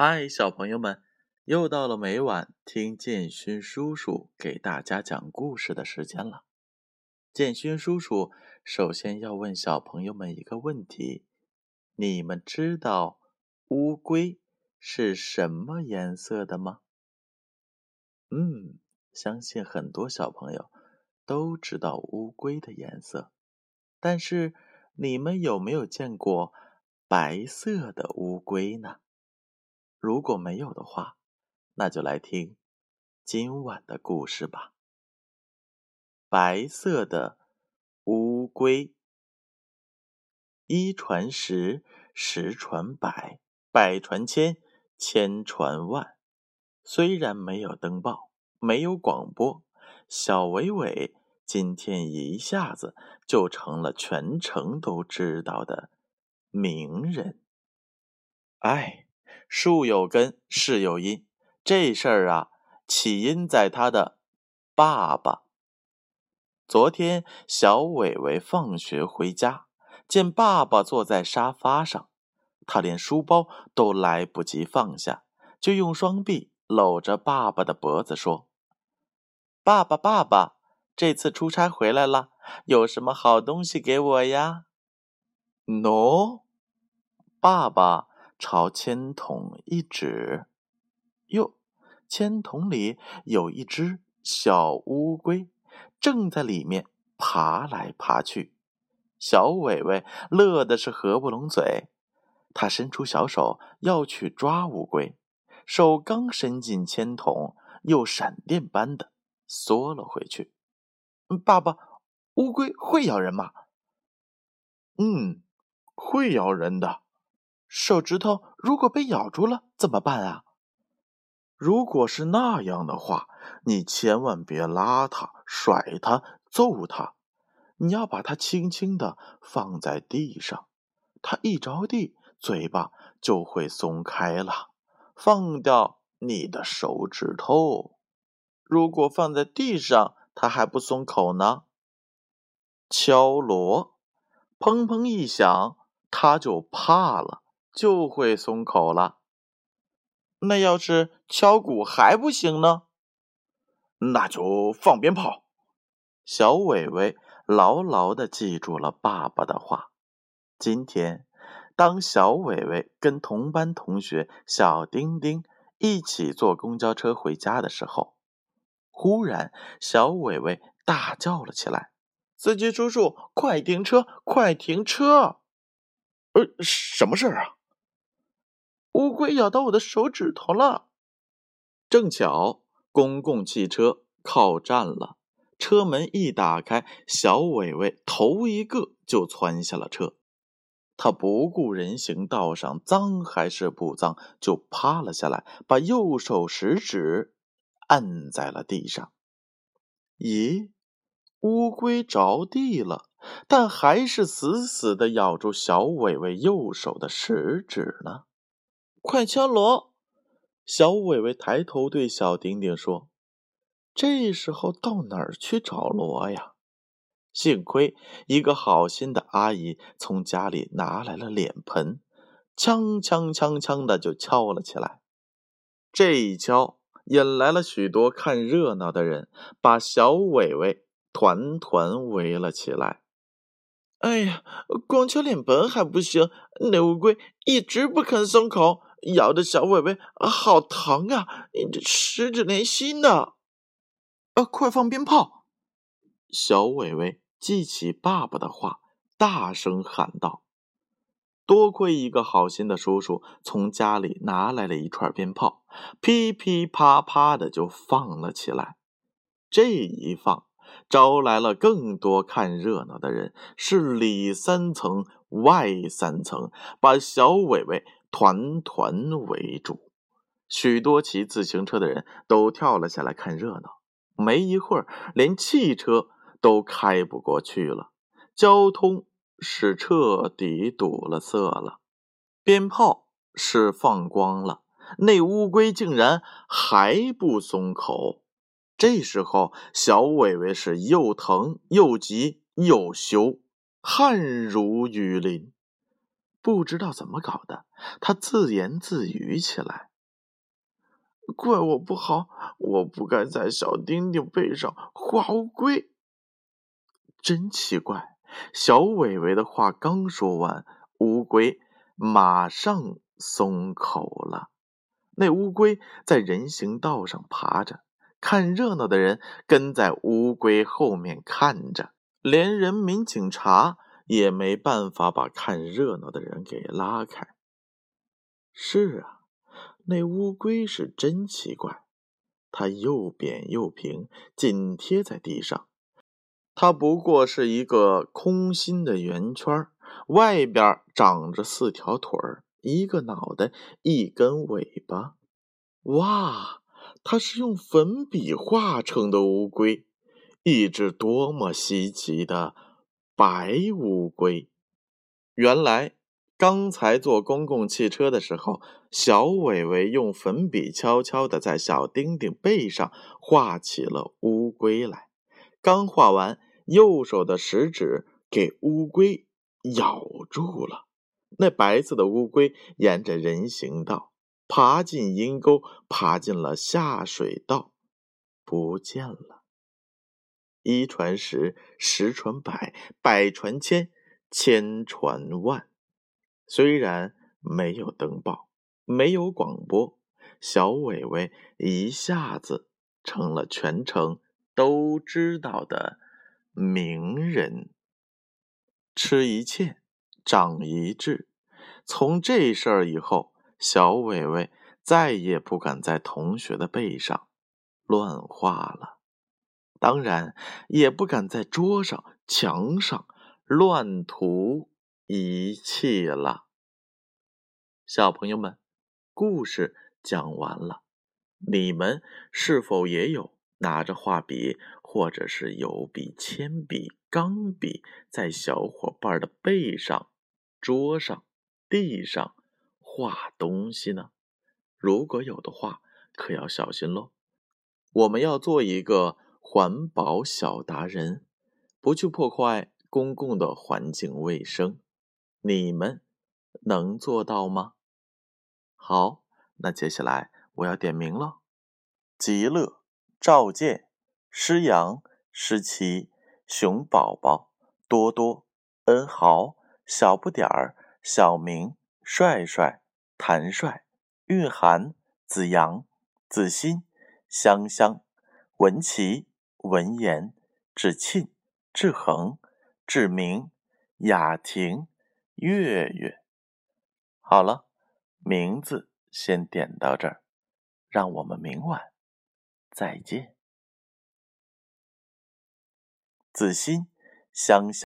嗨，小朋友们，又到了每晚听建勋叔叔给大家讲故事的时间了。建勋叔叔首先要问小朋友们一个问题：你们知道乌龟是什么颜色的吗？嗯，相信很多小朋友都知道乌龟的颜色，但是你们有没有见过白色的乌龟呢？如果没有的话，那就来听今晚的故事吧。白色的乌龟，一传十，十传百，百传千，千传万。虽然没有登报，没有广播，小伟伟今天一下子就成了全城都知道的名人。哎。树有根，事有因。这事儿啊，起因在他的爸爸。昨天，小伟伟放学回家，见爸爸坐在沙发上，他连书包都来不及放下，就用双臂搂着爸爸的脖子说：“爸爸，爸爸，这次出差回来了，有什么好东西给我呀？”“喏，爸爸。”朝铅筒一指，哟，铅筒里有一只小乌龟，正在里面爬来爬去。小伟伟乐的是合不拢嘴，他伸出小手要去抓乌龟，手刚伸进铅筒，又闪电般的缩了回去。爸爸，乌龟会咬人吗？嗯，会咬人的。手指头如果被咬住了怎么办啊？如果是那样的话，你千万别拉它、甩它、揍它，你要把它轻轻的放在地上，它一着地，嘴巴就会松开了，放掉你的手指头。如果放在地上，它还不松口呢。敲锣，砰砰一响，它就怕了。就会松口了。那要是敲鼓还不行呢？那就放鞭炮。小伟伟牢牢的记住了爸爸的话。今天，当小伟伟跟同班同学小丁丁一起坐公交车回家的时候，忽然小伟伟大叫了起来：“司机叔叔，快停车！快停车！”呃，什么事儿啊？乌龟咬到我的手指头了，正巧公共汽车靠站了，车门一打开，小伟伟头一个就窜下了车。他不顾人行道上脏还是不脏，就趴了下来，把右手食指按在了地上。咦，乌龟着地了，但还是死死的咬住小伟伟右手的食指呢。快敲锣！小伟伟抬头对小丁丁说：“这时候到哪儿去找锣呀？”幸亏一个好心的阿姨从家里拿来了脸盆，锵锵锵锵的就敲了起来。这一敲，引来了许多看热闹的人，把小伟伟团团围了起来。哎呀，光敲脸盆还不行，那乌龟一直不肯松口。咬的小伟伟好疼啊！你这十指连心呢！啊，快放鞭炮！小伟伟记起爸爸的话，大声喊道：“多亏一个好心的叔叔从家里拿来了一串鞭炮，噼噼啪啪的就放了起来。这一放，招来了更多看热闹的人，是里三层外三层，把小伟伟。”团团围住，许多骑自行车的人都跳了下来看热闹。没一会儿，连汽车都开不过去了，交通是彻底堵了塞了。鞭炮是放光了，那乌龟竟然还不松口。这时候，小伟伟是又疼又急又羞，汗如雨淋。不知道怎么搞的，他自言自语起来：“怪我不好，我不该在小丁丁背上画乌龟。真奇怪，小伟伟的话刚说完，乌龟马上松口了。那乌龟在人行道上爬着，看热闹的人跟在乌龟后面看着，连人民警察也没办法把看热闹的人给拉开。是啊。那乌龟是真奇怪，它又扁又平，紧贴在地上。它不过是一个空心的圆圈，外边长着四条腿儿，一个脑袋，一根尾巴。哇，它是用粉笔画成的乌龟，一只多么稀奇的白乌龟！原来。刚才坐公共汽车的时候，小伟伟用粉笔悄悄的在小丁丁背上画起了乌龟来。刚画完，右手的食指给乌龟咬住了。那白色的乌龟沿着人行道爬进阴沟，爬进了下水道，不见了。一传十，十传百，百传千，千传万。虽然没有登报，没有广播，小伟伟一下子成了全城都知道的名人。吃一堑，长一智。从这事儿以后，小伟伟再也不敢在同学的背上乱画了，当然也不敢在桌上、墙上乱涂。一气了，小朋友们，故事讲完了。你们是否也有拿着画笔，或者是油笔、铅笔、钢笔，在小伙伴的背上、桌上、地上画东西呢？如果有的话，可要小心喽。我们要做一个环保小达人，不去破坏公共的环境卫生。你们能做到吗？好，那接下来我要点名了：极乐、赵健、诗阳、诗琪、熊宝宝、多多、恩豪、小不点儿、小明、帅帅、谭帅、蕴涵、子阳、子欣、香香、文琪、文言、志沁、志恒、志明、雅婷。月月，好了，名字先点到这儿，让我们明晚再见。子欣，香香。